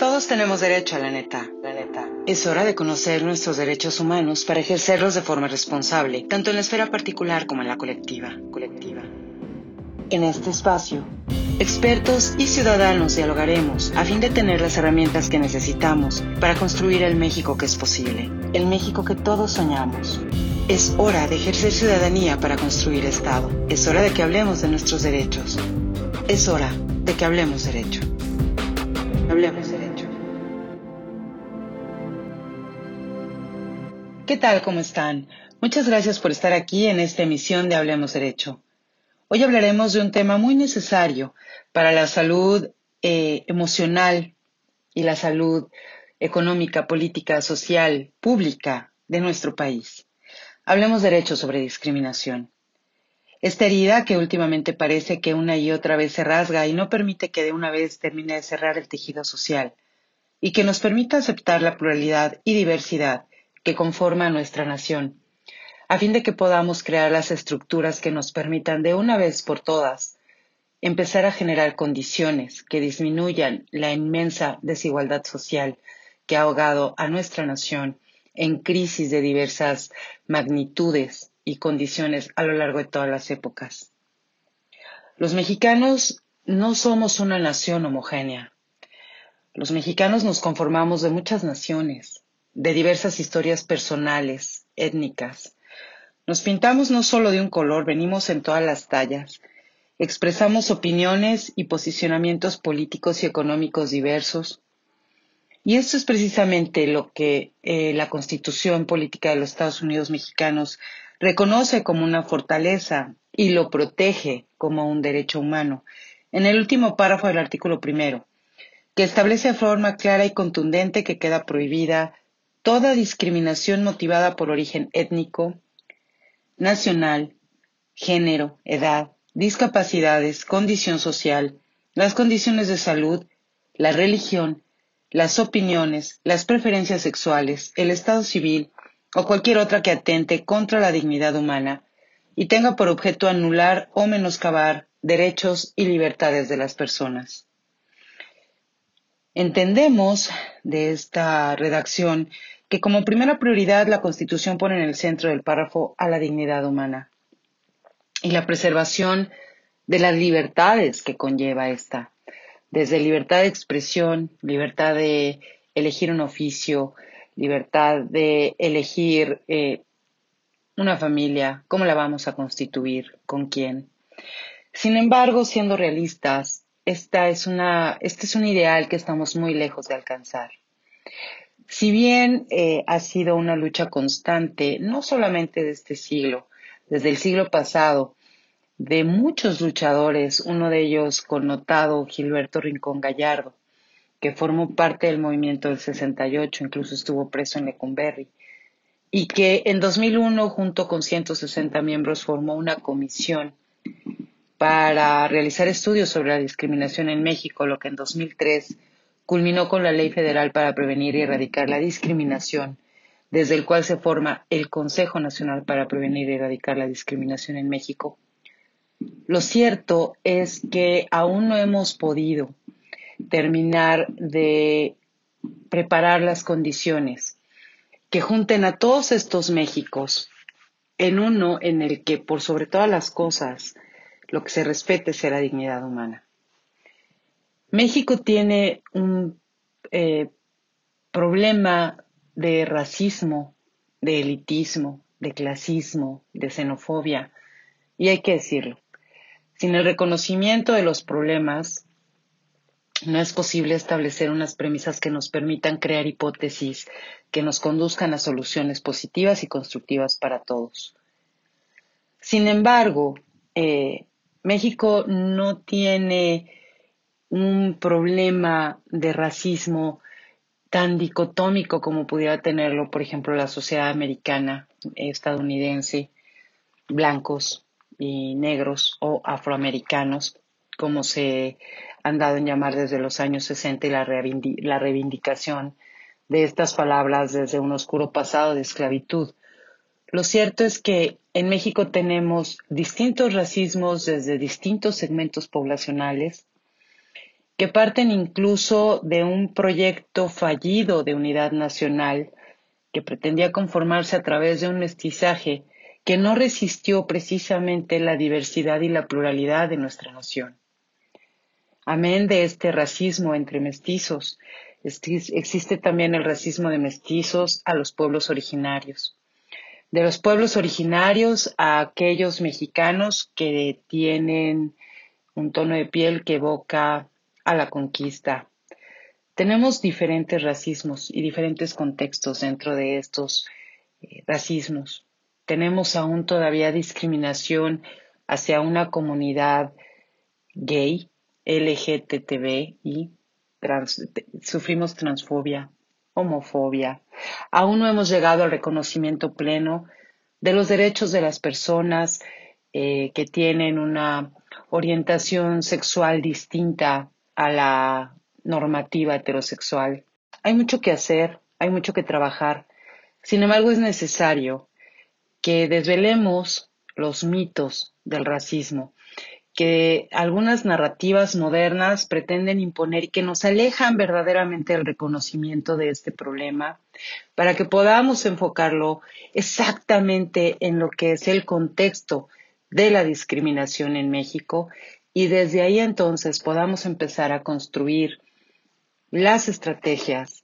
Todos tenemos derecho a la neta, la neta. Es hora de conocer nuestros derechos humanos para ejercerlos de forma responsable, tanto en la esfera particular como en la colectiva, colectiva. En este espacio, expertos y ciudadanos dialogaremos a fin de tener las herramientas que necesitamos para construir el México que es posible, el México que todos soñamos. Es hora de ejercer ciudadanía para construir Estado. Es hora de que hablemos de nuestros derechos. Es hora de que hablemos derecho. Hablemos ¿Qué tal? ¿Cómo están? Muchas gracias por estar aquí en esta emisión de Hablemos Derecho. Hoy hablaremos de un tema muy necesario para la salud eh, emocional y la salud económica, política, social, pública de nuestro país. Hablemos derecho sobre discriminación. Esta herida que últimamente parece que una y otra vez se rasga y no permite que de una vez termine de cerrar el tejido social y que nos permita aceptar la pluralidad y diversidad que conforma nuestra nación, a fin de que podamos crear las estructuras que nos permitan de una vez por todas empezar a generar condiciones que disminuyan la inmensa desigualdad social que ha ahogado a nuestra nación en crisis de diversas magnitudes y condiciones a lo largo de todas las épocas. Los mexicanos no somos una nación homogénea. Los mexicanos nos conformamos de muchas naciones, de diversas historias personales, étnicas. Nos pintamos no solo de un color, venimos en todas las tallas. Expresamos opiniones y posicionamientos políticos y económicos diversos. Y esto es precisamente lo que eh, la Constitución Política de los Estados Unidos Mexicanos reconoce como una fortaleza y lo protege como un derecho humano. En el último párrafo del artículo primero, que establece de forma clara y contundente que queda prohibida toda discriminación motivada por origen étnico, nacional, género, edad, discapacidades, condición social, las condiciones de salud, la religión, las opiniones, las preferencias sexuales, el estado civil o cualquier otra que atente contra la dignidad humana y tenga por objeto anular o menoscabar derechos y libertades de las personas. Entendemos de esta redacción que como primera prioridad la Constitución pone en el centro del párrafo a la dignidad humana y la preservación de las libertades que conlleva esta, desde libertad de expresión, libertad de elegir un oficio, libertad de elegir eh, una familia, cómo la vamos a constituir, con quién. Sin embargo, siendo realistas, esta es una, este es un ideal que estamos muy lejos de alcanzar. Si bien eh, ha sido una lucha constante, no solamente de este siglo, desde el siglo pasado, de muchos luchadores, uno de ellos connotado Gilberto Rincón Gallardo, que formó parte del movimiento del 68, incluso estuvo preso en Lecumberri, y que en 2001, junto con 160 miembros, formó una comisión para realizar estudios sobre la discriminación en México, lo que en 2003 culminó con la Ley Federal para Prevenir y Erradicar la Discriminación, desde el cual se forma el Consejo Nacional para Prevenir y Erradicar la Discriminación en México. Lo cierto es que aún no hemos podido terminar de preparar las condiciones que junten a todos estos Méxicos en uno en el que, por sobre todas las cosas, lo que se respete la dignidad humana. México tiene un eh, problema de racismo, de elitismo, de clasismo, de xenofobia, y hay que decirlo. Sin el reconocimiento de los problemas, no es posible establecer unas premisas que nos permitan crear hipótesis que nos conduzcan a soluciones positivas y constructivas para todos. Sin embargo, eh, México no tiene un problema de racismo tan dicotómico como pudiera tenerlo, por ejemplo, la sociedad americana, estadounidense, blancos y negros o afroamericanos, como se han dado en llamar desde los años 60 y la, la reivindicación de estas palabras desde un oscuro pasado de esclavitud. Lo cierto es que en México tenemos distintos racismos desde distintos segmentos poblacionales que parten incluso de un proyecto fallido de unidad nacional que pretendía conformarse a través de un mestizaje que no resistió precisamente la diversidad y la pluralidad de nuestra nación. Amén de este racismo entre mestizos, existe también el racismo de mestizos a los pueblos originarios. De los pueblos originarios a aquellos mexicanos que tienen un tono de piel que evoca a la conquista. Tenemos diferentes racismos y diferentes contextos dentro de estos eh, racismos. Tenemos aún todavía discriminación hacia una comunidad gay, LGTB y sufrimos transfobia, homofobia. Aún no hemos llegado al reconocimiento pleno de los derechos de las personas eh, que tienen una orientación sexual distinta a la normativa heterosexual. Hay mucho que hacer, hay mucho que trabajar. Sin embargo, es necesario que desvelemos los mitos del racismo que algunas narrativas modernas pretenden imponer y que nos alejan verdaderamente del reconocimiento de este problema para que podamos enfocarlo exactamente en lo que es el contexto de la discriminación en México y desde ahí entonces podamos empezar a construir las estrategias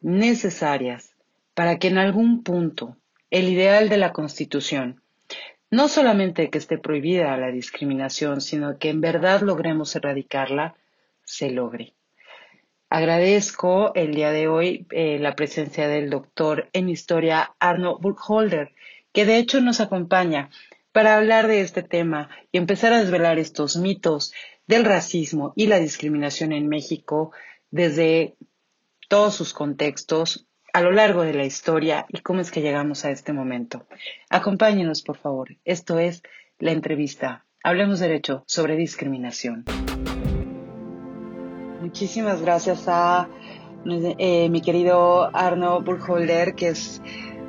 necesarias para que en algún punto el ideal de la Constitución no solamente que esté prohibida la discriminación, sino que en verdad logremos erradicarla, se logre. Agradezco el día de hoy eh, la presencia del doctor en historia Arno Burkholder, que de hecho nos acompaña para hablar de este tema y empezar a desvelar estos mitos del racismo y la discriminación en México desde todos sus contextos, a lo largo de la historia y cómo es que llegamos a este momento. Acompáñenos, por favor. Esto es la entrevista. Hablemos derecho sobre discriminación. Muchísimas gracias a eh, mi querido Arno Burkholder, que es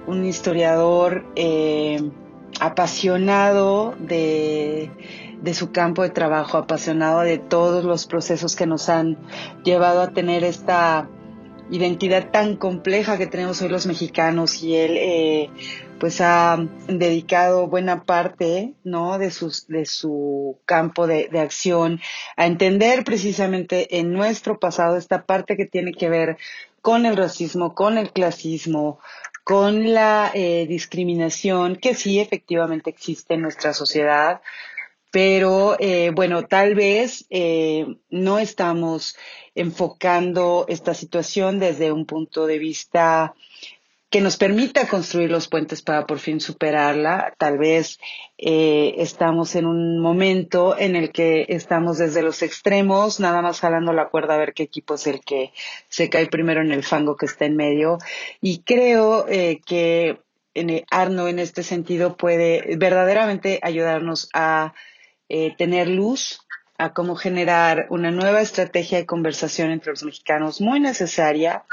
un historiador eh, apasionado de, de su campo de trabajo, apasionado de todos los procesos que nos han llevado a tener esta identidad tan compleja que tenemos hoy los mexicanos y él eh, pues ha dedicado buena parte no de sus de su campo de, acción a entender precisamente en nuestro pasado esta parte que tiene que ver con el racismo con el clasismo con la eh, discriminación que sí efectivamente existe en nuestra sociedad pero eh, bueno, tal vez eh, no estamos enfocando esta situación desde un punto de vista que nos permita construir los puentes para por fin superarla. Tal vez eh, estamos en un momento en el que estamos desde los extremos, nada más jalando la cuerda a ver qué equipo es el que se cae primero en el fango que está en medio. Y creo que Arno en este sentido puede verdaderamente ayudarnos a eh, tener luz a cómo generar una nueva estrategia de conversación entre los mexicanos muy necesaria,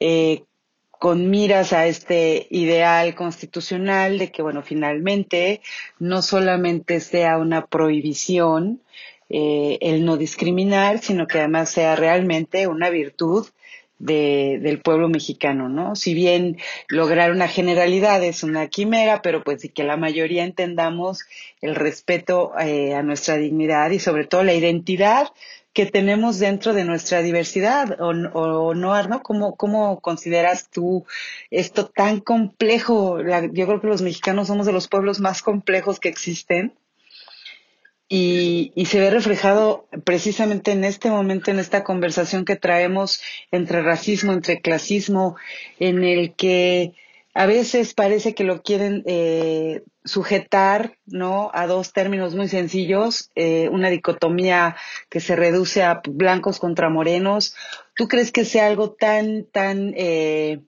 eh, con miras a este ideal constitucional de que, bueno, finalmente no solamente sea una prohibición eh, el no discriminar, sino que además sea realmente una virtud de, del pueblo mexicano, ¿no? Si bien lograr una generalidad es una quimera, pero pues y que la mayoría entendamos el respeto eh, a nuestra dignidad y sobre todo la identidad que tenemos dentro de nuestra diversidad, o, o no, Arno, ¿Cómo, ¿cómo consideras tú esto tan complejo? yo creo que los mexicanos somos de los pueblos más complejos que existen y, y, se ve reflejado precisamente en este momento, en esta conversación que traemos entre racismo, entre clasismo, en el que a veces parece que lo quieren eh, sujetar ¿no? a dos términos muy sencillos, eh, una dicotomía que se reduce a blancos contra morenos. ¿Tú crees que sea algo tan, tan eh,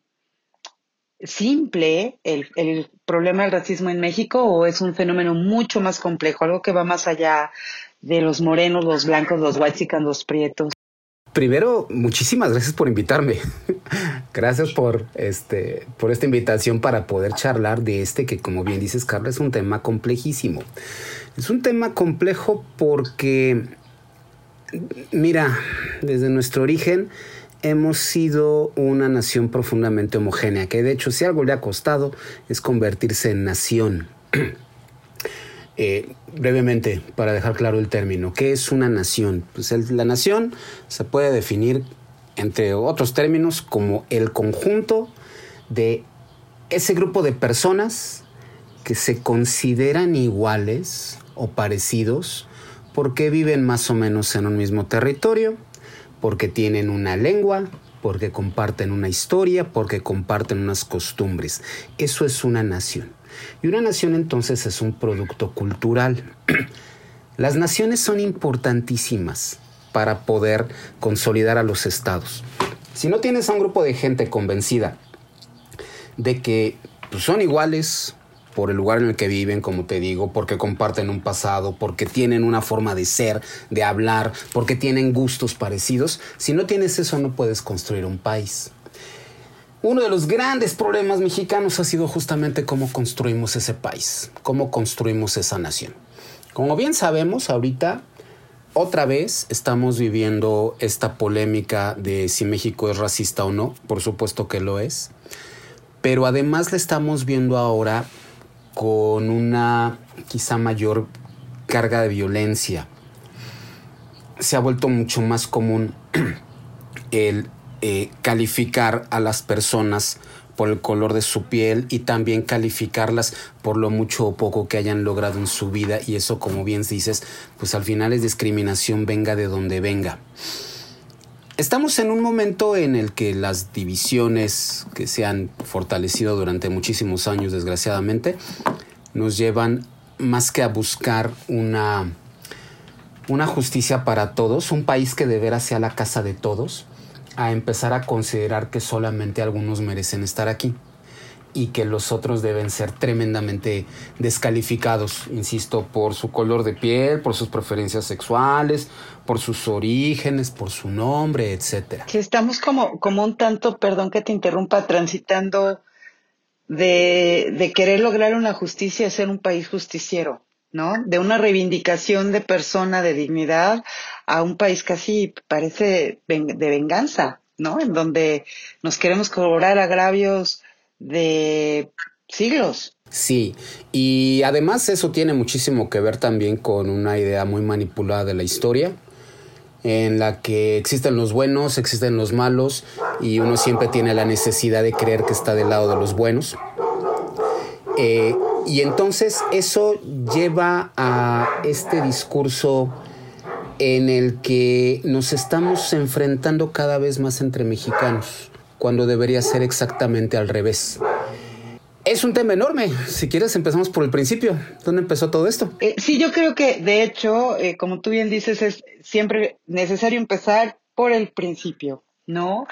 simple el, el, problema del racismo en México o es un fenómeno mucho más complejo, algo que va más allá de los morenos, los blancos, los white los prietos? Primero, muchísimas gracias por invitarme. gracias por este por esta invitación para poder charlar de este que como bien dices Carla es un tema complejísimo. Es un tema complejo porque Mira, desde nuestro origen hemos sido una nación profundamente homogénea, que de hecho si algo le ha costado es convertirse en nación. Eh, brevemente, para dejar claro el término, ¿qué es una nación? Pues la nación se puede definir, entre otros términos, como el conjunto de ese grupo de personas que se consideran iguales o parecidos porque viven más o menos en un mismo territorio, porque tienen una lengua, porque comparten una historia, porque comparten unas costumbres. Eso es una nación. Y una nación entonces es un producto cultural. Las naciones son importantísimas para poder consolidar a los estados. Si no tienes a un grupo de gente convencida de que pues, son iguales, por el lugar en el que viven, como te digo, porque comparten un pasado, porque tienen una forma de ser, de hablar, porque tienen gustos parecidos. Si no tienes eso no puedes construir un país. Uno de los grandes problemas mexicanos ha sido justamente cómo construimos ese país, cómo construimos esa nación. Como bien sabemos, ahorita otra vez estamos viviendo esta polémica de si México es racista o no, por supuesto que lo es, pero además la estamos viendo ahora con una quizá mayor carga de violencia. Se ha vuelto mucho más común el eh, calificar a las personas por el color de su piel y también calificarlas por lo mucho o poco que hayan logrado en su vida y eso como bien dices pues al final es discriminación venga de donde venga. Estamos en un momento en el que las divisiones que se han fortalecido durante muchísimos años, desgraciadamente, nos llevan más que a buscar una, una justicia para todos, un país que de veras sea la casa de todos, a empezar a considerar que solamente algunos merecen estar aquí y que los otros deben ser tremendamente descalificados, insisto, por su color de piel, por sus preferencias sexuales, por sus orígenes, por su nombre, etcétera. Que estamos como, como un tanto, perdón que te interrumpa, transitando de, querer lograr una justicia ser un país justiciero, ¿no? De una reivindicación de persona, de dignidad, a un país casi parece de venganza, ¿no? En donde nos queremos cobrar agravios de siglos. Sí, y además eso tiene muchísimo que ver también con una idea muy manipulada de la historia, en la que existen los buenos, existen los malos, y uno siempre tiene la necesidad de creer que está del lado de los buenos. Eh, y entonces eso lleva a este discurso en el que nos estamos enfrentando cada vez más entre mexicanos cuando debería ser exactamente al revés. Es un tema enorme. Si quieres, empezamos por el principio. ¿Dónde empezó todo esto? Eh, sí, yo creo que, de hecho, eh, como tú bien dices, es siempre necesario empezar por el principio, ¿no?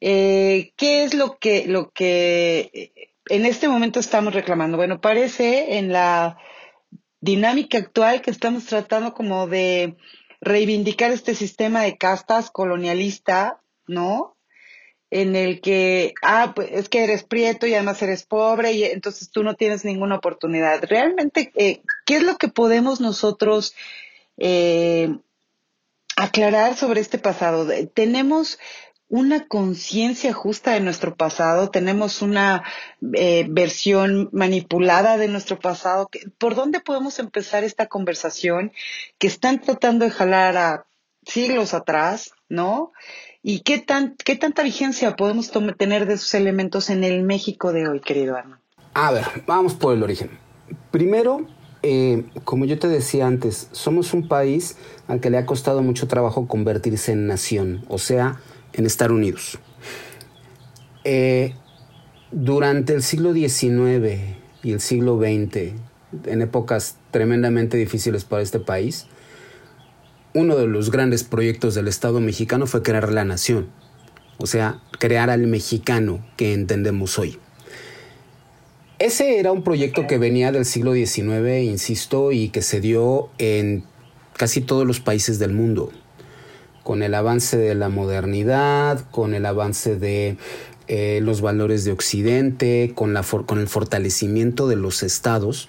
Eh, ¿Qué es lo que, lo que en este momento estamos reclamando? Bueno, parece en la dinámica actual que estamos tratando como de reivindicar este sistema de castas colonialista, ¿no? En el que, ah, pues es que eres prieto y además eres pobre y entonces tú no tienes ninguna oportunidad. Realmente, eh, ¿qué es lo que podemos nosotros eh, aclarar sobre este pasado? Tenemos una conciencia justa de nuestro pasado, tenemos una eh, versión manipulada de nuestro pasado. ¿Por dónde podemos empezar esta conversación que están tratando de jalar a siglos atrás, ¿no? ¿Y qué, tan, qué tanta vigencia podemos tener de esos elementos en el México de hoy, querido Arno? A ver, vamos por el origen. Primero, eh, como yo te decía antes, somos un país al que le ha costado mucho trabajo convertirse en nación, o sea, en estar unidos. Eh, durante el siglo XIX y el siglo XX, en épocas tremendamente difíciles para este país, uno de los grandes proyectos del Estado mexicano fue crear la nación, o sea, crear al mexicano que entendemos hoy. Ese era un proyecto que venía del siglo XIX, insisto, y que se dio en casi todos los países del mundo, con el avance de la modernidad, con el avance de eh, los valores de Occidente, con, la con el fortalecimiento de los estados,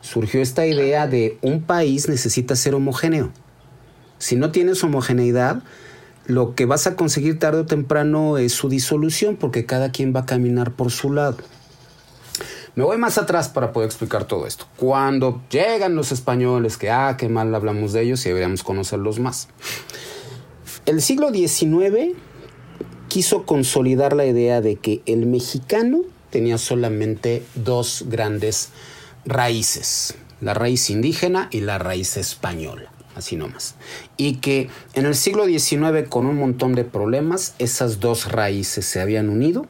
surgió esta idea de un país necesita ser homogéneo Si no tienes homogeneidad, lo que vas a conseguir tarde o temprano es su disolución, porque cada quien va a caminar por su lado. Me voy más atrás para poder explicar todo esto. Cuando llegan los españoles, que ah, qué mal hablamos de ellos y deberíamos conocerlos más. El siglo XIX quiso consolidar la idea de que el mexicano tenía solamente dos grandes raíces, la raíz indígena y la raíz española, así nomás. Y que en el siglo XIX, con un montón de problemas, esas dos raíces se habían unido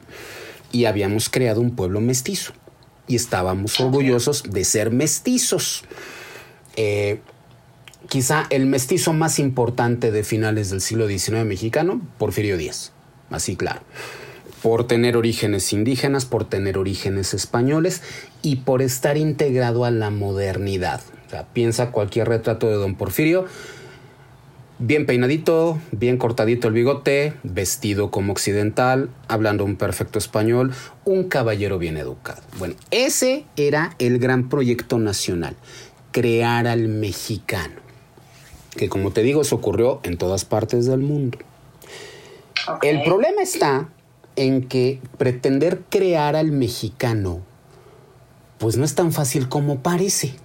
y habíamos creado un pueblo mestizo. Y estábamos orgullosos de ser mestizos. Eh, quizá el mestizo más importante de finales del siglo XIX mexicano, Porfirio Díaz así claro. Por tener orígenes indígenas, por tener orígenes españoles y por estar integrado a la modernidad. Sea, piensa cualquier retrato de don Porfirio, bien peinadito, bien cortadito el bigote, vestido como occidental, hablando un perfecto español, un caballero bien educado. Bueno, ese era el gran proyecto nacional, crear al mexicano, que como te digo, se ocurrió en todas partes del mundo. El problema está en que pretender crear al mexicano, pues no es tan fácil como parece.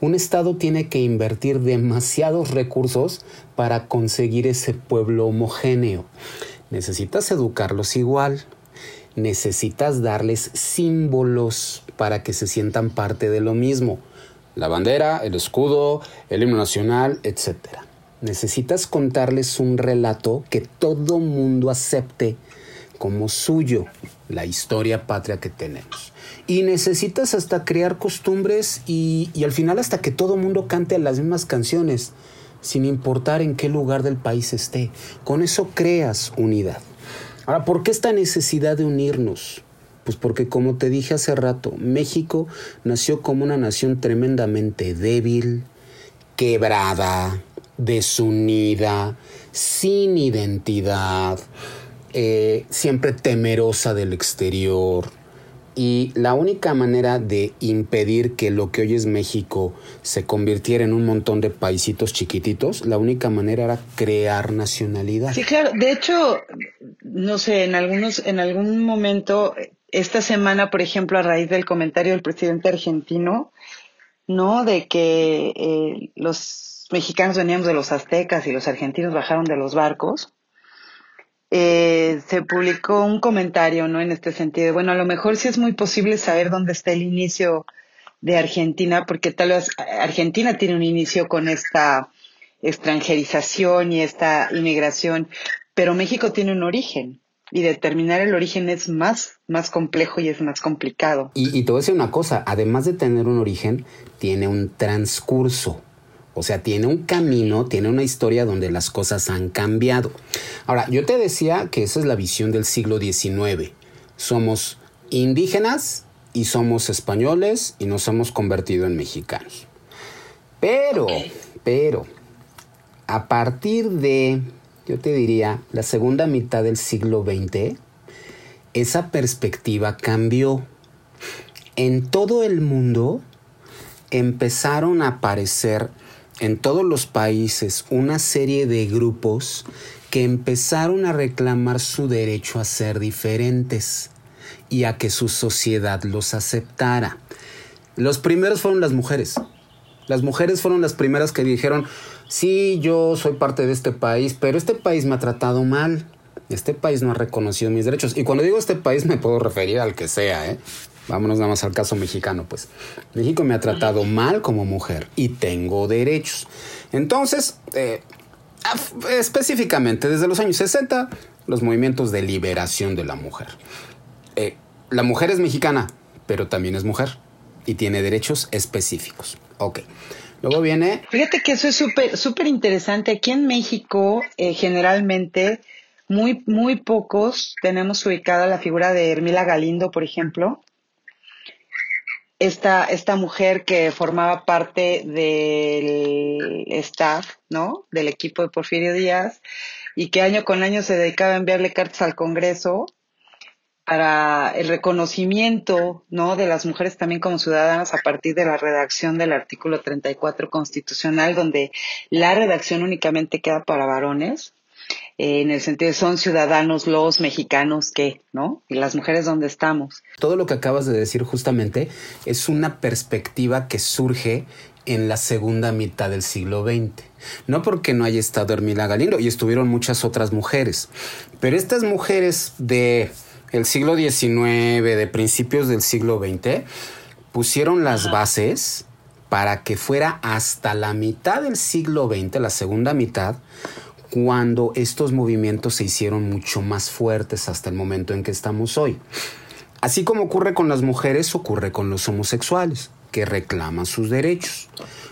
Un Estado tiene que invertir demasiados recursos para conseguir ese pueblo homogéneo. Necesitas educarlos igual, necesitas darles símbolos para que se sientan parte de lo mismo. La bandera, el escudo, el himno nacional, etcétera. Necesitas contarles un relato que todo mundo acepte como suyo, la historia patria que tenemos. Y necesitas hasta crear costumbres y, al final hasta que todo mundo cante las mismas canciones, sin importar en qué lugar del país esté. Con eso creas unidad. Ahora, ¿por qué esta necesidad de unirnos? Pues porque como te dije hace rato, México nació como una nación tremendamente débil, quebrada, desunida, sin identidad, eh, siempre temerosa del exterior. Y la única manera de impedir que lo que hoy es México se convirtiera en un montón de paisitos chiquititos, la única manera era crear nacionalidad. Sí, claro. De hecho, no sé, en algunos, en algún momento, esta semana, por ejemplo, a raíz del comentario del presidente argentino, ¿no? De que eh, los mexicanos veníamos de los aztecas y los argentinos bajaron de los barcos, eh, se publicó un comentario, ¿no? En este sentido, bueno, a lo mejor sí es muy posible saber dónde está el inicio de Argentina, porque tal vez Argentina tiene un inicio con esta extranjerización y esta inmigración, pero México tiene un origen y determinar el origen es más, más complejo y es más complicado. Y, y te voy a decir una cosa, además de tener un origen, tiene un transcurso. O sea, tiene un camino, tiene una historia donde las cosas han cambiado. Ahora, yo te decía que esa es la visión del siglo XIX. Somos indígenas y somos españoles y nos hemos convertido en mexicanos. Pero, pero, a partir de, yo te diría, la segunda mitad del siglo XX, esa perspectiva cambió. En todo el mundo empezaron a aparecer en todos los países una serie de grupos que empezaron a reclamar su derecho a ser diferentes y a que su sociedad los aceptara. Los primeros fueron las mujeres. Las mujeres fueron las primeras que dijeron, sí, yo soy parte de este país, pero este país me ha tratado mal. Este país no ha reconocido mis derechos. Y cuando digo este país me puedo referir al que sea, ¿eh? Vámonos nada más al caso mexicano, pues. México me ha tratado mal como mujer y tengo derechos. Entonces, eh, específicamente desde los años 60, los movimientos de liberación de la mujer. Eh, la mujer es mexicana, pero también es mujer y tiene derechos específicos. Ok. Luego viene... Fíjate que eso es súper, súper interesante. Aquí en México, eh, generalmente, muy, muy pocos tenemos ubicada la figura de Hermila Galindo, por ejemplo, esta, esta mujer que formaba parte del staff, ¿no? Del equipo de Porfirio Díaz y que año con año se dedicaba a enviarle cartas al Congreso para el reconocimiento ¿no? de las mujeres también como ciudadanas a partir de la redacción del artículo 34 constitucional, donde la redacción únicamente queda para varones, eh, en el sentido de son ciudadanos los mexicanos que, ¿no? Y las mujeres donde estamos. Todo lo que acabas de decir justamente es una perspectiva que surge en la segunda mitad del siglo XX. No porque no haya estado Hermila Galindo, y estuvieron muchas otras mujeres, pero estas mujeres de el siglo XIX, de principios del siglo XX, pusieron las bases para que fuera hasta la mitad del siglo XX, la segunda mitad, cuando estos movimientos se hicieron mucho más fuertes hasta el momento en que estamos hoy. Así como ocurre con las mujeres, ocurre con los homosexuales, que reclaman sus derechos.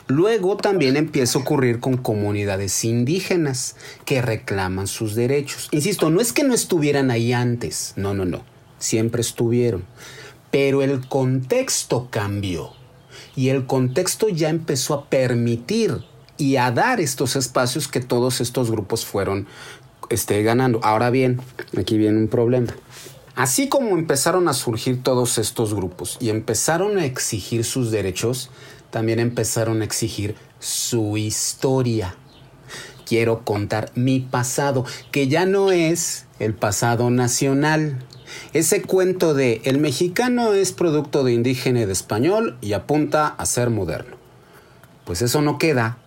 Luego también empieza a ocurrir con comunidades indígenas que reclaman sus derechos. Insisto, no es que no estuvieran ahí antes, no, no, no, siempre estuvieron. Pero el contexto cambió y el contexto ya empezó a permitir y a dar estos espacios que todos estos grupos fueron este, ganando. Ahora bien, aquí viene un problema. Así como empezaron a surgir todos estos grupos y empezaron a exigir sus derechos, también empezaron a exigir su historia. Quiero contar mi pasado, que ya no es el pasado nacional. Ese cuento de el mexicano es producto de indígena y de español y apunta a ser moderno. Pues eso no queda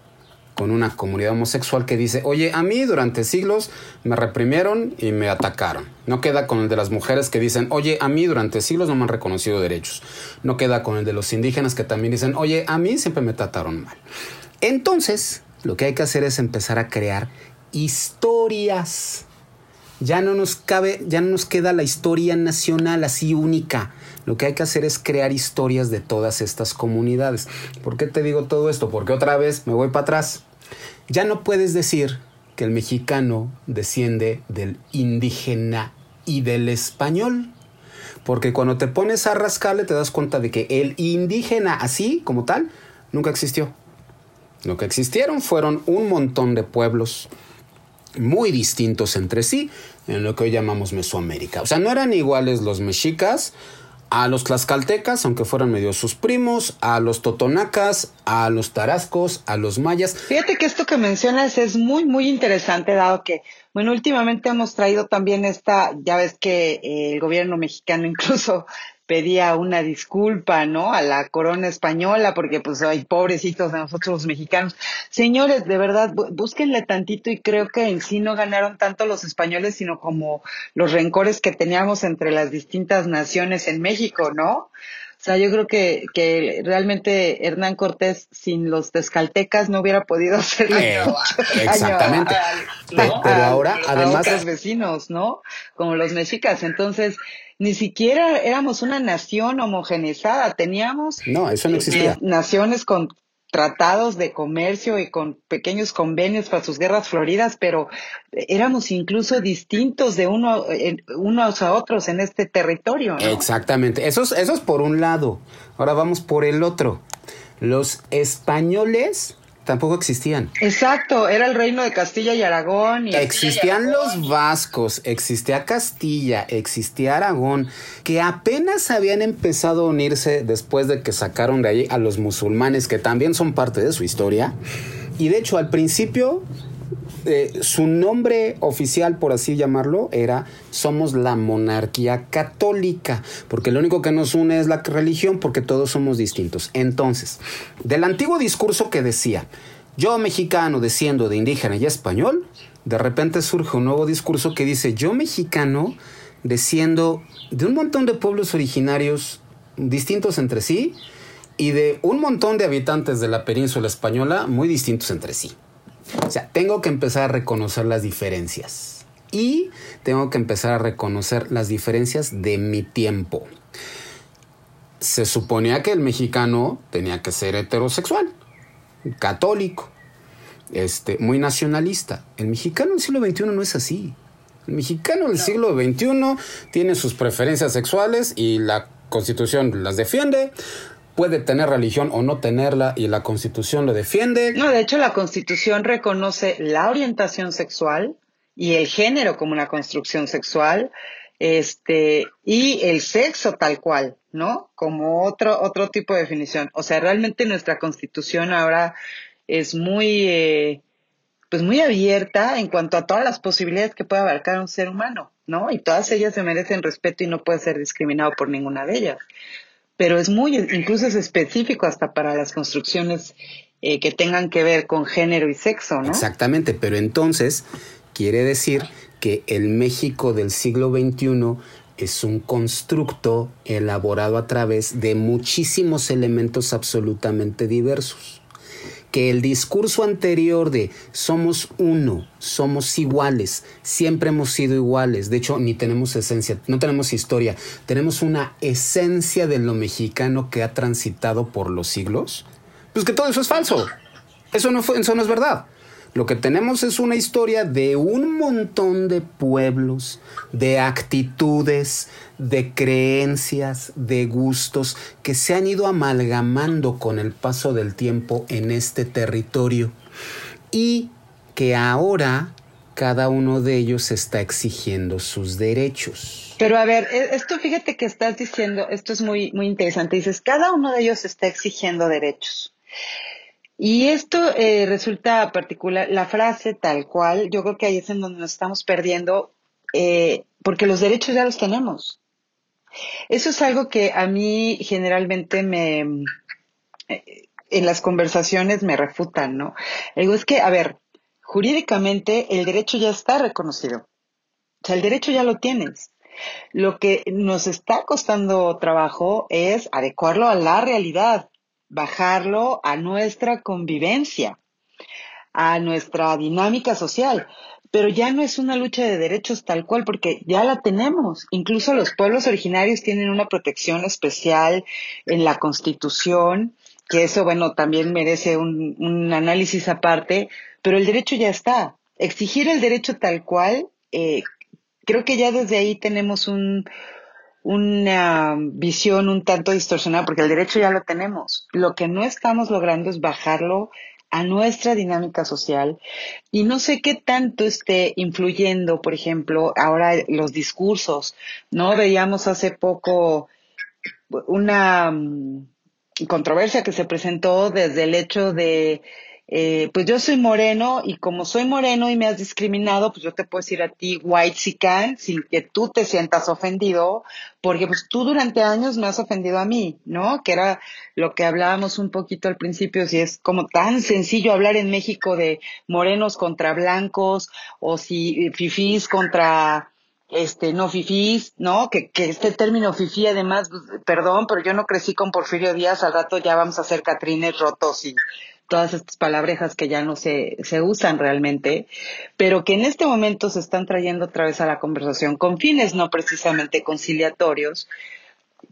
con una comunidad homosexual que dice, oye, a mí durante siglos me reprimieron y me atacaron. No queda con el de las mujeres que dicen, oye, a mí durante siglos no me han reconocido derechos. No queda con el de los indígenas que también dicen, oye, a mí siempre me trataron mal. Entonces, lo que hay que hacer es empezar a crear historias. Ya no nos cabe, ya no nos queda la historia nacional así única. Lo que hay que hacer es crear historias de todas estas comunidades. ¿Por qué te digo todo esto? Porque otra vez me voy para atrás. Ya no puedes decir que el mexicano desciende del indígena y del español. Porque cuando te pones a rascarle te das cuenta de que el indígena así como tal nunca existió. Lo que existieron fueron un montón de pueblos muy distintos entre sí en lo que hoy llamamos Mesoamérica. O sea, no eran iguales los mexicas a los tlaxcaltecas, aunque fueran medio sus primos, a los totonacas, a los tarascos, a los mayas. Fíjate que esto que mencionas es muy, muy interesante, dado que, bueno, últimamente hemos traído también esta, ya ves que eh, el gobierno mexicano incluso pedía una disculpa, ¿no? A la corona española, porque pues hay pobrecitos de nosotros los mexicanos. Señores, de verdad, búsquenle tantito y creo que en sí no ganaron tanto los españoles, sino como los rencores que teníamos entre las distintas naciones en México, ¿no? O sea, yo creo que, que realmente Hernán Cortés sin los tezcaltecas no hubiera podido hacerle eh, exactamente. Pero ahora, además, a otros vecinos, ¿no? Como los mexicas. Entonces, ni siquiera éramos una nación homogenizada, teníamos no, eso no existía. Naciones con tratados de comercio y con pequeños convenios para sus guerras floridas, pero éramos incluso distintos de uno, unos a otros en este territorio. Exactamente, eso eso es por un lado. Ahora vamos por el otro. Los españoles tampoco existían. Exacto, era el reino de Castilla y Aragón. Y Existían los vascos, existía Castilla, existía Aragón, que apenas habían empezado a unirse después de que sacaron de ahí a los musulmanes, que también son parte de su historia. Y de hecho, al principio eh, su nombre oficial, por así llamarlo, era Somos la monarquía católica, porque lo único que nos une es la religión, porque todos somos distintos. Entonces, del antiguo discurso que decía, yo mexicano desciendo de indígena y español, de repente surge un nuevo discurso que dice, yo mexicano desciendo de un montón de pueblos originarios distintos entre sí y de un montón de habitantes de la península española muy distintos entre sí. O sea, tengo que empezar a reconocer las diferencias. Y tengo que empezar a reconocer las diferencias de mi tiempo. Se suponía que el mexicano tenía que ser heterosexual, católico, este, muy nacionalista. El mexicano del siglo XXI no es así. El mexicano del siglo XXI tiene sus preferencias sexuales y la constitución las defiende puede tener religión o no tenerla y la constitución lo defiende. No, de hecho la constitución reconoce la orientación sexual y el género como una construcción sexual. este, y el sexo tal cual, ¿no? Como otro, otro tipo de definición. O sea, realmente nuestra constitución ahora es muy, eh, pues muy abierta en cuanto a todas las posibilidades que puede abarcar un ser humano, ¿no? Y todas ellas se merecen respeto y no puede ser discriminado por ninguna de ellas. Pero es muy, incluso es específico hasta para las construcciones eh, que tengan que ver con género y sexo, ¿no? Exactamente, pero entonces quiere decir que el México del siglo XXI es un constructo elaborado a través de muchísimos elementos absolutamente diversos. Que el discurso anterior de somos uno, somos iguales, siempre hemos sido iguales, de hecho ni tenemos esencia, no tenemos historia, tenemos una esencia de lo mexicano que ha transitado por los siglos, pues que todo eso es falso. Eso no, fue, eso no es verdad. Lo que tenemos es una historia de un montón de pueblos, de actitudes, de creencias, de gustos que se han ido amalgamando con el paso del tiempo en este territorio y que ahora cada uno de ellos está exigiendo sus derechos. Pero a ver, e, esto fíjate que estás diciendo, esto es muy, muy interesante. Dices, cada uno de ellos está exigiendo derechos. Y esto eh, resulta particular, la frase tal cual, yo creo que ahí es en donde nos estamos perdiendo, eh, porque los derechos ya los tenemos. Eso es algo que a mí generalmente me, eh, en las conversaciones me refutan, ¿no? Digo, es que, a ver, jurídicamente el derecho ya está reconocido. O sea, el derecho ya lo tienes. Lo que nos está costando trabajo es adecuarlo a la realidad bajarlo a nuestra convivencia, a nuestra dinámica social. Pero ya no es una lucha de derechos tal cual, porque ya la tenemos. Incluso los pueblos originarios tienen una protección especial en la Constitución, que eso, bueno, también merece un, un análisis aparte, pero el derecho ya está. Exigir el derecho tal cual, eh, creo que ya desde ahí tenemos un, una visión un tanto distorsionada, porque el derecho ya lo tenemos. Lo que no estamos logrando es bajarlo a nuestra dinámica social y no sé qué tanto esté influyendo, por ejemplo, ahora los discursos, ¿no? Veíamos hace poco una mm, controversia que se presentó desde el hecho de eh, pues yo soy moreno y como soy moreno y me has discriminado, pues yo te puedo decir a ti white sican sin que tú te sientas ofendido, porque pues tú durante años me has ofendido a mí, ¿no? Que era lo que hablábamos un poquito al principio, si es como tan sencillo hablar en México de morenos contra blancos o si fifís contra este, no fifís, ¿no? Que, que este término fifí además, pues, perdón, pero yo no crecí con Porfirio Díaz, al rato ya vamos a hacer catrines rotos y todas estas palabrejas que ya no se, se usan realmente, pero que en este momento se están trayendo otra vez a la conversación con fines no precisamente conciliatorios,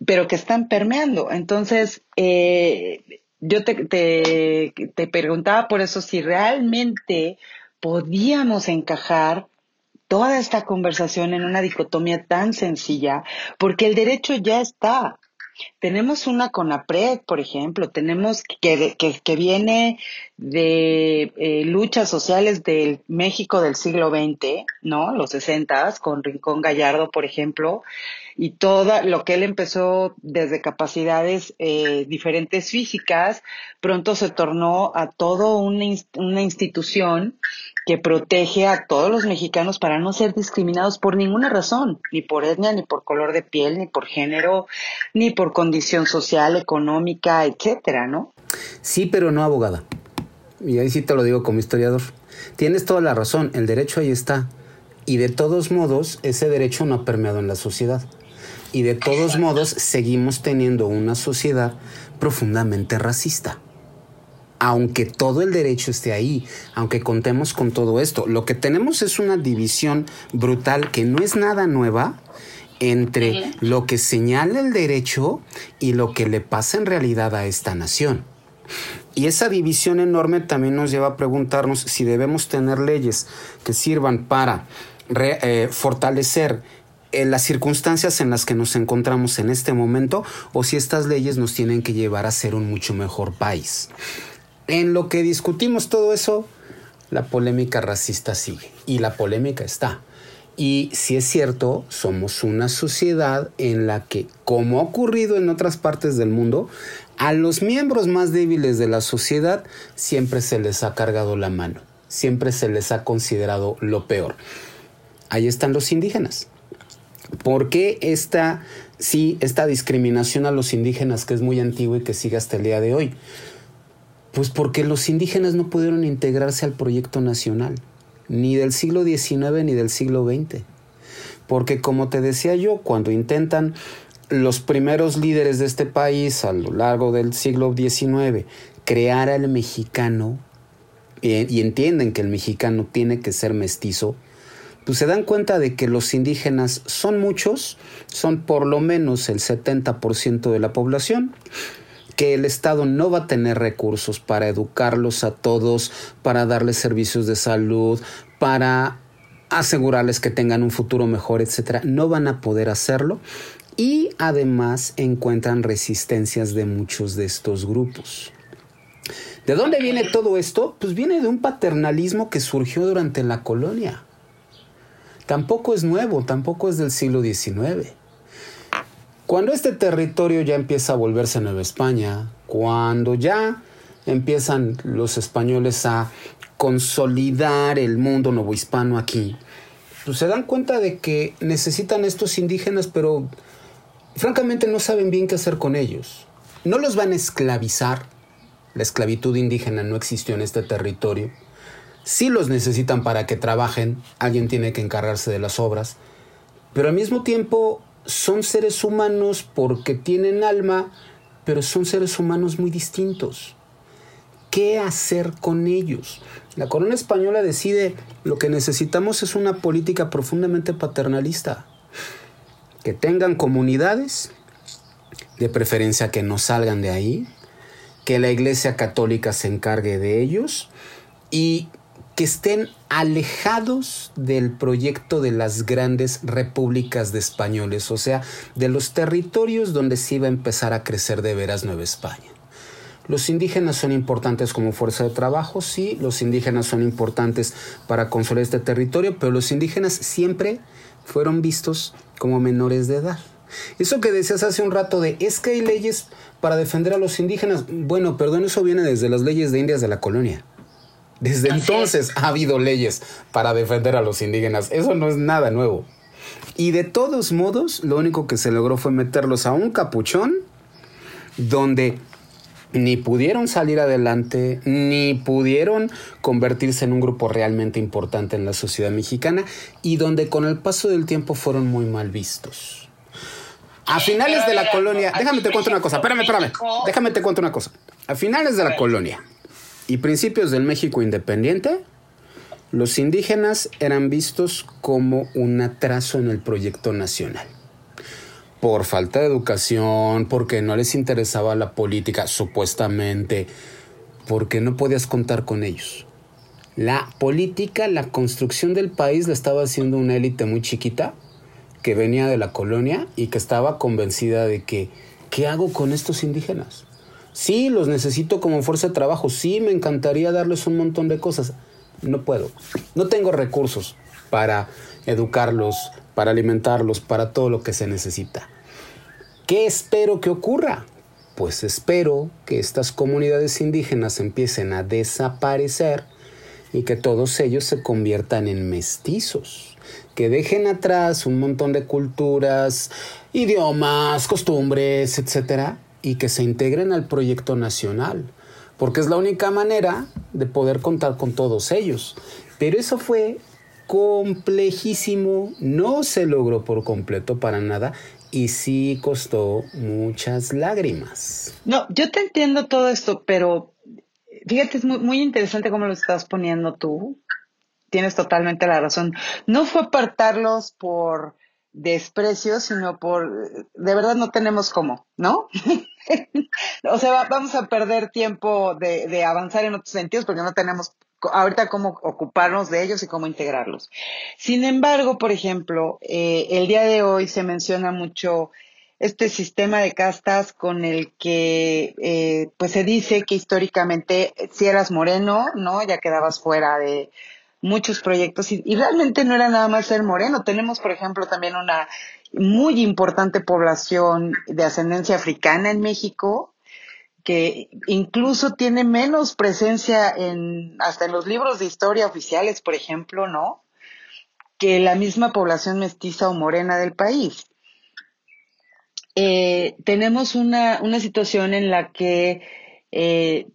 pero que están permeando. Entonces, eh, yo te, te, te preguntaba por eso si realmente podíamos encajar toda esta conversación en una dicotomía tan sencilla, porque el derecho ya está. Tenemos una CONAPRED, por ejemplo, tenemos que, que, que viene de eh, luchas sociales del México del siglo XX, ¿no? Los 60 con Rincón Gallardo, por ejemplo, y todo lo que él empezó desde capacidades eh, diferentes físicas, pronto se tornó a todo una, una institución que protege a todos los mexicanos para no ser discriminados por ninguna razón, ni por etnia, ni por color de piel, ni por género, ni por condición social, económica, etcétera, ¿no? Sí, pero no abogada. Y ahí sí te lo digo como historiador. Tienes toda la razón, el derecho ahí está. Y de todos modos, ese derecho no ha permeado en la sociedad. Y de todos modos seguimos teniendo una sociedad profundamente racista. Aunque todo el derecho esté ahí, aunque contemos con todo esto, lo que tenemos es una división brutal que no es nada nueva entre lo que señala el derecho y lo que le pasa en realidad a esta nación. Y esa división enorme también nos lleva a preguntarnos si debemos tener leyes que sirvan para eh, fortalecer en las circunstancias en las que nos encontramos en este momento o si estas leyes nos tienen que llevar a ser un mucho mejor país. En lo que discutimos todo eso, la polémica racista sigue y la polémica está. Y si es cierto, somos una sociedad en la que, como ha ocurrido en otras partes del mundo, a los miembros más débiles de la sociedad siempre se les ha cargado la mano, siempre se les ha considerado lo peor. Ahí están los indígenas. ¿Por qué esta, sí, esta discriminación a los indígenas que es muy antigua y que sigue hasta el día de hoy? Pues porque los indígenas no pudieron integrarse al proyecto nacional ni del siglo XIX ni del siglo XX. Porque como te decía yo, cuando intentan los primeros líderes de este país a lo largo del siglo XIX crear al mexicano y, entienden que el mexicano tiene que ser mestizo, pues se dan cuenta de que los indígenas son muchos, son por lo menos el 70% de la población, que el Estado no va a tener recursos para educarlos a todos, para darles servicios de salud, para asegurarles que tengan un futuro mejor, etcétera. No van a poder hacerlo y además encuentran resistencias de muchos de estos grupos. ¿De dónde viene todo esto? Pues viene de un paternalismo que surgió durante la colonia. Tampoco es nuevo, tampoco es del siglo XIX. Cuando este territorio ya empieza a volverse Nueva España, cuando ya empiezan los españoles a consolidar el mundo novohispano aquí, pues se dan cuenta de que necesitan estos indígenas, pero francamente no saben bien qué hacer con ellos. No los van a esclavizar. La esclavitud indígena no existió en este territorio. Sí los necesitan para que trabajen, alguien tiene que encargarse de las obras, pero al mismo tiempo son seres humanos porque tienen alma, pero son seres humanos muy distintos. ¿Qué hacer con ellos? La corona española decide lo que necesitamos es una política profundamente paternalista. Que tengan comunidades, de preferencia que no salgan de ahí, que la Iglesia Católica se encargue de ellos y que estén alejados del proyecto de las grandes repúblicas de españoles, o sea, de los territorios donde se iba a empezar a crecer de veras Nueva España. Los indígenas son importantes como fuerza de trabajo, sí, los indígenas son importantes para consolidar este territorio, pero los indígenas siempre fueron vistos como menores de edad. Eso que decías hace un rato de es que hay leyes para defender a los indígenas, bueno, perdón, eso viene desde las leyes de indias de la colonia. Desde entonces ha habido leyes para defender a los indígenas. Eso no es nada nuevo. Y de todos modos, lo único que se logró fue meterlos a un capuchón donde ni pudieron salir adelante, ni pudieron convertirse en un grupo realmente importante en la sociedad mexicana y donde con el paso del tiempo fueron muy mal vistos. A finales de la colonia, déjame te cuento una cosa, espérame, espérame, déjame te cuento una cosa. A finales de la colonia, y principios del México independiente, los indígenas eran vistos como un atraso en el proyecto nacional. Por falta de educación, porque no les interesaba la política, supuestamente, porque no podías contar con ellos. La política, la construcción del país la estaba haciendo una élite muy chiquita que venía de la colonia y que estaba convencida de que, ¿qué hago con estos indígenas? Sí, los necesito como fuerza de trabajo. Sí, me encantaría darles un montón de cosas. No puedo. No tengo recursos para educarlos, para alimentarlos, para todo lo que se necesita. ¿Qué espero que ocurra? Pues espero que estas comunidades indígenas empiecen a desaparecer y que todos ellos se conviertan en mestizos, que dejen atrás un montón de culturas, idiomas, costumbres, etcétera, y que se integren al proyecto nacional, porque es la única manera de poder contar con todos ellos. Pero eso fue complejísimo, no se logró por completo para nada y sí costó muchas lágrimas. No, yo te entiendo todo esto, pero fíjate, es muy, muy interesante cómo lo estás poniendo tú. Tienes totalmente la razón. No fue apartarlos por desprecio, sino por, de verdad no tenemos cómo, ¿no? o sea, vamos a perder tiempo de, de avanzar en otros sentidos porque no tenemos ahorita cómo ocuparnos de ellos y cómo integrarlos. Sin embargo, por ejemplo, eh, el día de hoy se menciona mucho este sistema de castas con el que eh, pues se dice que históricamente si eras moreno, ¿no? Ya quedabas fuera de, muchos proyectos y, realmente no era nada más ser moreno. Tenemos, por ejemplo, también una muy importante población de ascendencia africana en México que incluso tiene menos presencia en hasta en los libros de historia oficiales, por ejemplo, ¿no? Que la misma población mestiza o morena del país. Eh, tenemos una, una situación en la que eh,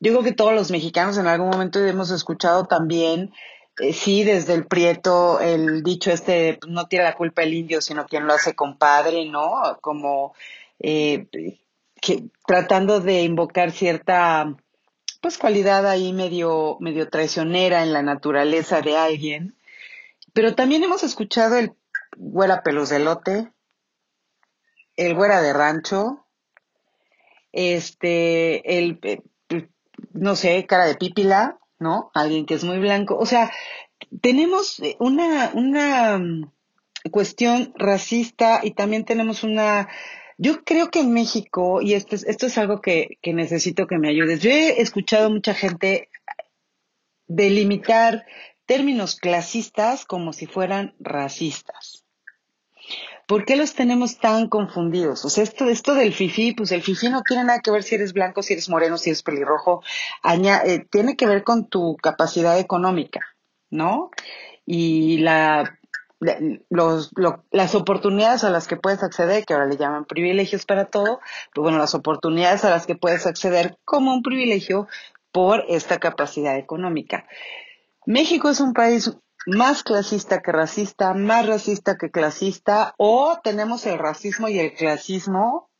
yo creo que todos los mexicanos en algún momento hemos escuchado también, eh, sí, desde el Prieto, el dicho este, no tiene la culpa el indio, sino quien lo hace compadre, ¿no? Como eh, que, tratando de invocar cierta, pues, cualidad ahí medio, medio traicionera en la naturaleza de alguien. Pero también hemos escuchado el güera pelos de lote, el güera de rancho, este, el, eh, no sé, cara de pípila, ¿no? Alguien que es muy blanco. O sea, tenemos una, una mm, cuestión racista y también tenemos una, yo creo que en México, y esto es, esto es algo que, que necesito que me ayudes, yo he escuchado mucha gente delimitar términos clasistas como si fueran racistas. ¿Por qué los tenemos tan confundidos? O sea, esto, del FIFI, pues el FIFI no tiene nada que ver si eres blanco, si eres moreno, si eres pelirrojo. Eh, tiene que ver con tu capacidad económica, ¿no? Y las oportunidades a las que puedes acceder, que ahora le llaman privilegios para todo, pues bueno, las oportunidades a las que puedes acceder como un privilegio por esta capacidad económica. México es un país más clasista que racista, más racista que clasista, o tenemos el racismo y el clasismo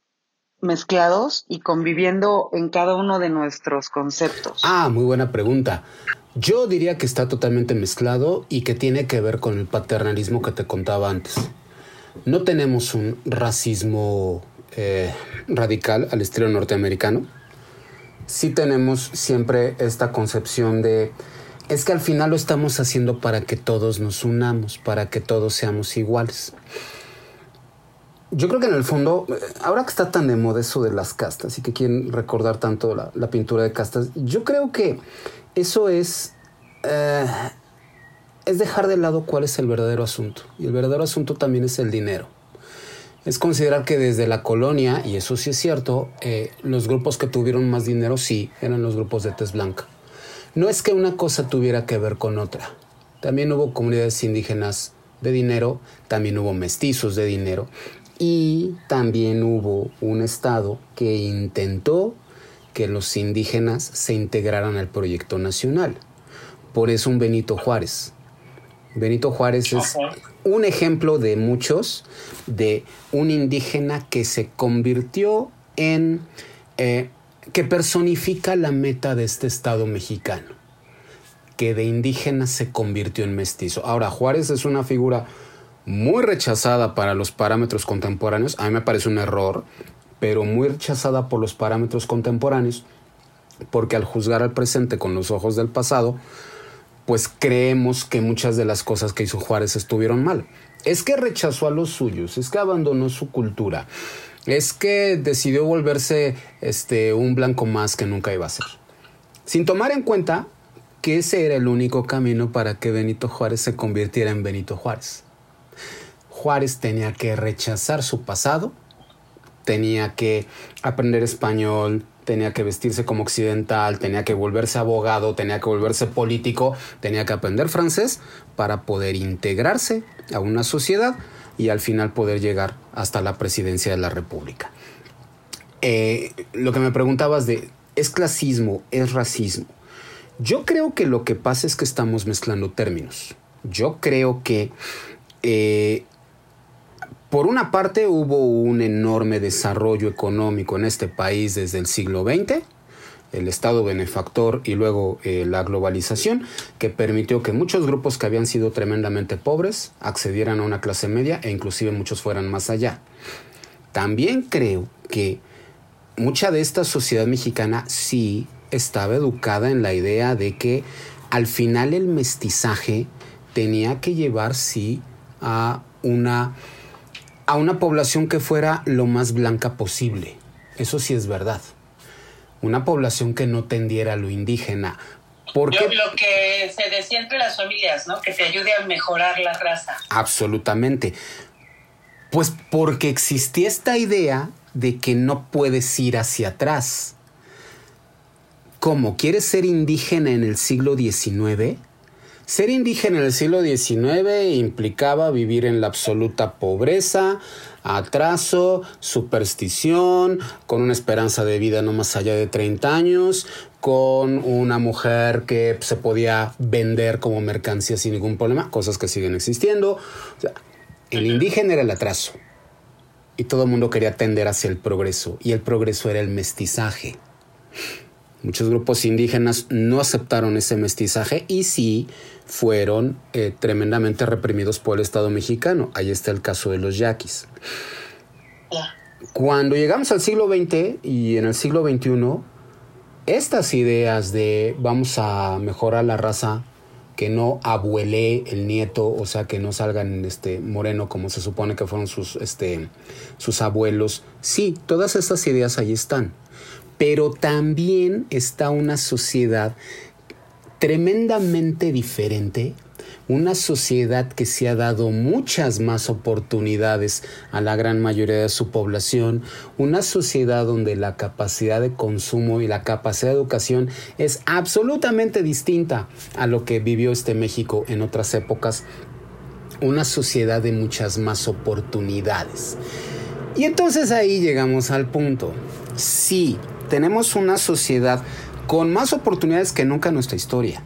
mezclados y conviviendo en cada uno de nuestros conceptos? Ah, muy buena pregunta. Yo diría que está totalmente mezclado y que tiene que ver con el paternalismo que te contaba antes. No tenemos un racismo eh, radical al estilo norteamericano. Sí tenemos siempre esta concepción de es que al final lo estamos haciendo para que todos nos unamos, para que todos seamos iguales. Yo creo que en el fondo, eh, ahora que está tan de moda eso de las castas y que quieren recordar tanto la, pintura de castas, yo creo que eso es, eh, es dejar de lado cuál es el verdadero asunto. Y el verdadero asunto también es el dinero. Es considerar que desde la colonia, y eso sí es cierto, eh, los grupos que tuvieron más dinero sí eran los grupos de tez blanca. No es que una cosa tuviera que ver con otra. También hubo comunidades indígenas de dinero, también hubo mestizos de dinero y también hubo un Estado que intentó que los indígenas se integraran al proyecto nacional. Por eso un Benito Juárez. Benito Juárez es un ejemplo de muchos de un indígena que se convirtió en eh, que personifica la meta de este Estado mexicano, que de indígena se convirtió en mestizo. Ahora, Juárez es una figura muy rechazada para los parámetros contemporáneos, a mí me parece un error, pero muy rechazada por los parámetros contemporáneos, porque al juzgar al presente con los ojos del pasado, pues creemos que muchas de las cosas que hizo Juárez estuvieron mal. Es que rechazó a los suyos, es que abandonó su cultura, es que decidió volverse este, un blanco más que nunca iba a ser. Sin tomar en cuenta que ese era el único camino para que Benito Juárez se convirtiera en Benito Juárez. Juárez tenía que rechazar su pasado, tenía que aprender español, tenía que vestirse como occidental, tenía que volverse abogado, tenía que volverse político, tenía que aprender francés para poder integrarse a una sociedad y al final poder llegar hasta la presidencia de la República. Eh, lo que me preguntabas de, ¿es clasismo? ¿Es racismo? Yo creo que lo que pasa es que estamos mezclando términos. Yo creo que, eh, por una parte, hubo un enorme desarrollo económico en este país desde el siglo XX, el Estado benefactor y luego eh, la globalización, que permitió que muchos grupos que habían sido tremendamente pobres accedieran a una clase media e inclusive muchos fueran más allá. También creo que mucha de esta sociedad mexicana sí estaba educada en la idea de que al final el mestizaje tenía que llevar sí a una a una población que fuera lo más blanca posible. Eso sí es verdad una población que no tendiera a lo indígena ¿Por lo, lo, que se decía entre las familias, ¿no? Que te ayude a mejorar la raza. Absolutamente. Pues porque existía esta idea de que no puedes ir hacia atrás. ¿Cómo? ¿Quieres ser indígena en el siglo XIX? Ser indígena en el siglo XIX implicaba vivir en la absoluta pobreza, atraso, superstición, con una esperanza de vida no más allá de 30 años, con una mujer que se podía vender como mercancía sin ningún problema, cosas que siguen existiendo. el indígena era el atraso y todo el mundo quería tender hacia el progreso y el progreso era el mestizaje. Muchos grupos indígenas no aceptaron ese mestizaje y sí fueron eh, tremendamente reprimidos por el Estado mexicano. Ahí está el caso de los yaquis. Cuando llegamos al siglo XX y en el siglo XXI, estas ideas de vamos a mejorar la raza, que no abuele el nieto, o sea, que no salgan este moreno como se supone que fueron sus, este, sus abuelos. Sí, todas estas ideas ahí están. Pero también está una sociedad tremendamente diferente una sociedad que se ha dado muchas más oportunidades a la gran mayoría de su población, una sociedad donde la capacidad de consumo y la capacidad de educación es absolutamente distinta a lo que vivió este México en otras épocas, una sociedad de muchas más oportunidades. Y entonces ahí llegamos al punto. Sí, tenemos una sociedad con más oportunidades que nunca en nuestra historia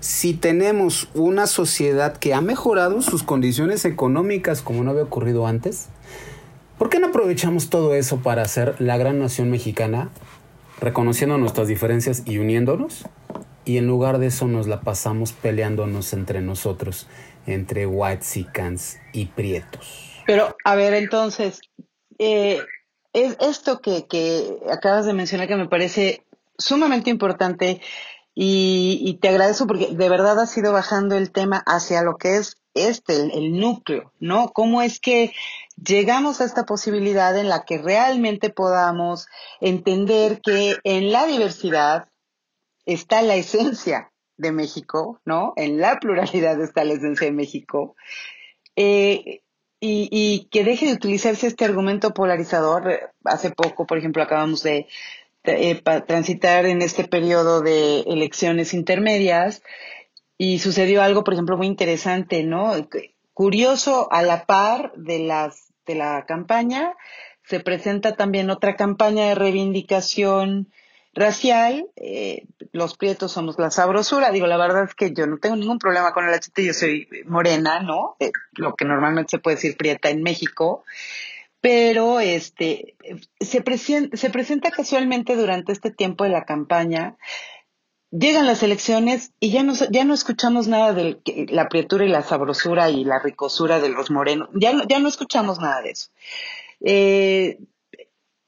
si tenemos una sociedad que ha mejorado sus condiciones económicas como no había ocurrido antes, ¿por qué no aprovechamos todo eso para hacer la gran nación mexicana, reconociendo nuestras diferencias y uniéndonos? Y en lugar de eso nos la pasamos peleándonos entre nosotros, entre whitesicans y prietos. Pero, a ver, entonces, eh, es esto que, que acabas de mencionar que me parece sumamente importante y, te agradezco porque de verdad has ido bajando el tema hacia lo que es este, el, núcleo, ¿no? ¿Cómo es que llegamos a esta posibilidad en la que realmente podamos entender que en la diversidad está la esencia de México, ¿no? En la pluralidad está la esencia de México. Eh, y, y, que deje de utilizarse este argumento polarizador. Hace poco, por ejemplo, acabamos de, eh, transitar en este periodo de elecciones intermedias y sucedió algo, por ejemplo, muy interesante, ¿no? Curioso, a la par de las de la campaña, se presenta también otra campaña de reivindicación racial. Eh, los prietos somos la sabrosura. Digo, la verdad es que yo no tengo ningún problema con el HT, yo soy morena, ¿no? Eh, lo que normalmente se puede decir prieta en México pero este se, se presenta casualmente durante este tiempo de la campaña. Llegan las elecciones y ya no, ya no escuchamos nada de la prietura y la sabrosura y la ricosura de los morenos. Ya no, ya no escuchamos nada de eso. Eh,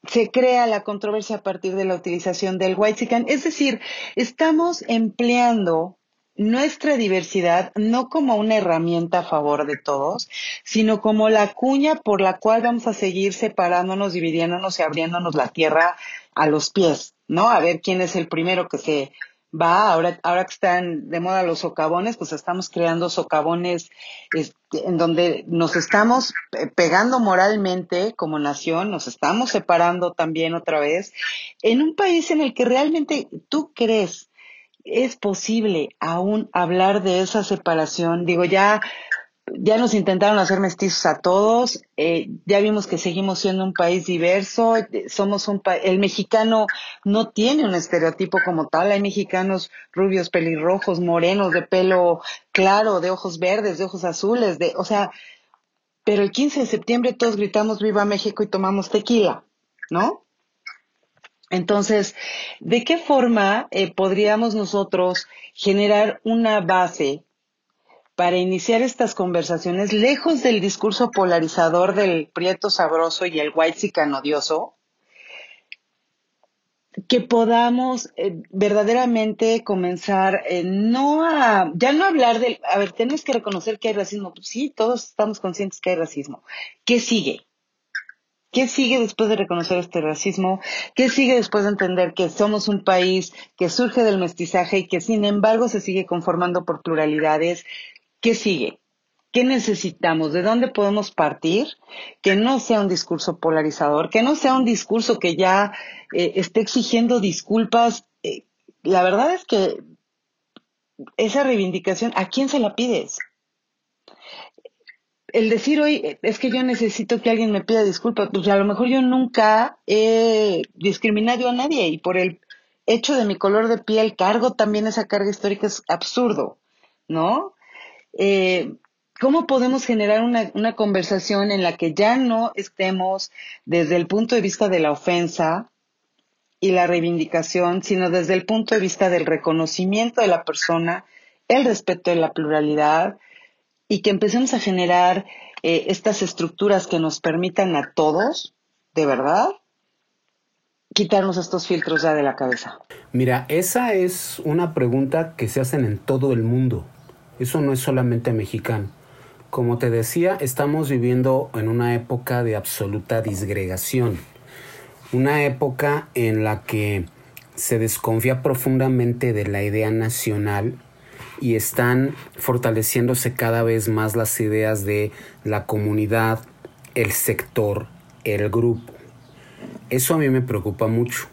se crea la controversia a partir de la utilización del white Es decir, estamos empleando nuestra diversidad no como una herramienta a favor de todos, sino como la cuña por la cual vamos a seguir separándonos, dividiéndonos y abriéndonos la tierra a los pies, ¿no? A ver quién es el primero que se va, ahora, ahora que están de moda los socavones, pues estamos creando socavones este, en donde nos estamos pegando moralmente como nación, nos estamos separando también otra vez, en un país en el que realmente tú crees es posible aún hablar de esa separación. Digo, ya, ya nos intentaron hacer mestizos a todos, eh, ya vimos que seguimos siendo un país diverso, somos un el mexicano no tiene un estereotipo como tal, hay mexicanos rubios, pelirrojos, morenos, de pelo claro, de ojos verdes, de ojos azules, de, o sea, pero el 15 de septiembre todos gritamos viva México y tomamos tequila, ¿no? Entonces, ¿de qué forma eh, podríamos nosotros generar una base para iniciar estas conversaciones lejos del discurso polarizador del prieto sabroso y el white odioso? que podamos eh, verdaderamente comenzar eh, no a, ya no hablar del, a ver, tenemos que reconocer que hay racismo, sí, todos estamos conscientes que hay racismo. ¿Qué sigue? ¿Qué sigue después de reconocer este racismo? ¿Qué sigue después de entender que somos un país que surge del mestizaje y que sin embargo se sigue conformando por pluralidades? ¿Qué sigue? ¿Qué necesitamos? ¿De dónde podemos partir? Que no sea un discurso polarizador, que no sea un discurso que ya eh, esté exigiendo disculpas. Eh, la verdad es que esa reivindicación, ¿a quién se la pides? El decir hoy es que yo necesito que alguien me pida disculpas, pues a lo mejor yo nunca he discriminado a nadie y por el hecho de mi color de piel cargo también esa carga histórica es absurdo, ¿no? Eh, ¿Cómo podemos generar una, una conversación en la que ya no estemos desde el punto de vista de la ofensa y la reivindicación, sino desde el punto de vista del reconocimiento de la persona, el respeto de la pluralidad, y que empecemos a generar eh, estas estructuras que nos permitan a todos, de verdad, quitarnos estos filtros ya de la cabeza. Mira, esa es una pregunta que se hacen en todo el mundo. Eso no es solamente mexicano. Como te decía, estamos viviendo en una época de absoluta disgregación. Una época en la que se desconfía profundamente de la idea nacional y están fortaleciéndose cada vez más las ideas de la comunidad, el sector, el grupo. Eso a mí me preocupa mucho,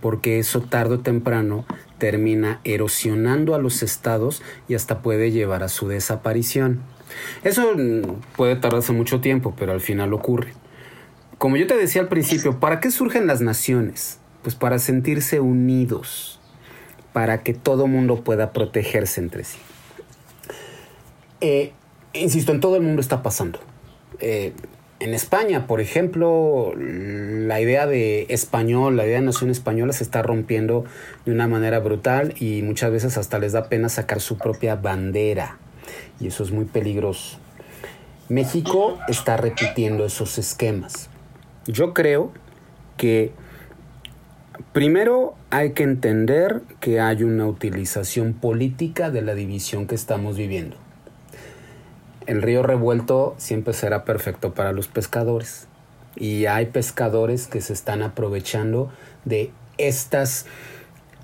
porque eso tarde o temprano termina erosionando a los estados y hasta puede llevar a su desaparición. Eso puede tardarse mucho tiempo, pero al final ocurre. Como yo te decía al principio, ¿para qué surgen las naciones? Pues para sentirse unidos para que todo mundo pueda protegerse entre sí. Eh, insisto, en todo el mundo está pasando. Eh, en España, por ejemplo, la idea de español, la idea de nación española se está rompiendo de una manera brutal y muchas veces hasta les da pena sacar su propia bandera. Y eso es muy peligroso. México está repitiendo esos esquemas. Yo creo que Primero hay que entender que hay una utilización política de la división que estamos viviendo. El río revuelto siempre será perfecto para los pescadores y hay pescadores que se están aprovechando de estas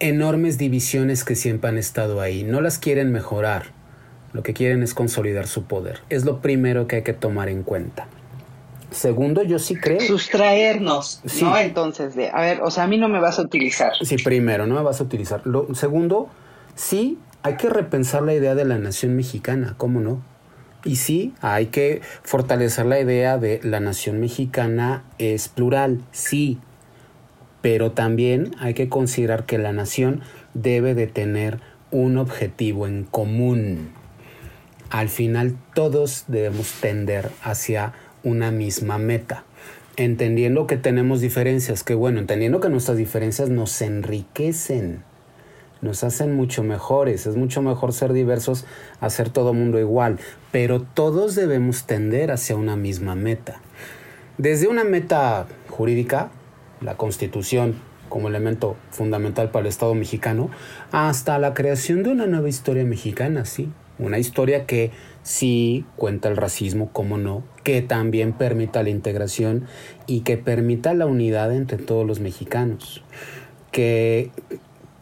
enormes divisiones que siempre han estado ahí. No las quieren mejorar, lo que quieren es consolidar su poder. Es lo primero que hay que tomar en cuenta. Segundo, yo sí creo. Sustraernos, ¿no? Entonces, de, a ver, o sea, a mí no me vas a utilizar. Sí, primero, no me vas a utilizar. Lo, segundo, sí, hay que repensar la idea de la nación mexicana, ¿cómo no? Y sí, hay que fortalecer la idea de la nación mexicana es plural, sí, pero también hay que considerar que la nación debe de tener un objetivo en común. Al final todos debemos tender hacia una misma meta. Entendiendo que tenemos diferencias, que bueno, entendiendo que nuestras diferencias nos enriquecen, nos hacen mucho mejores, es mucho mejor ser diversos a ser todo mundo igual, pero todos debemos tender hacia una misma meta. Desde una meta jurídica, la constitución como elemento fundamental para el Estado mexicano, hasta la creación de una nueva historia mexicana, sí, una historia que sí cuenta el racismo, como no, que también permita la integración y que permita la unidad entre todos los mexicanos, que,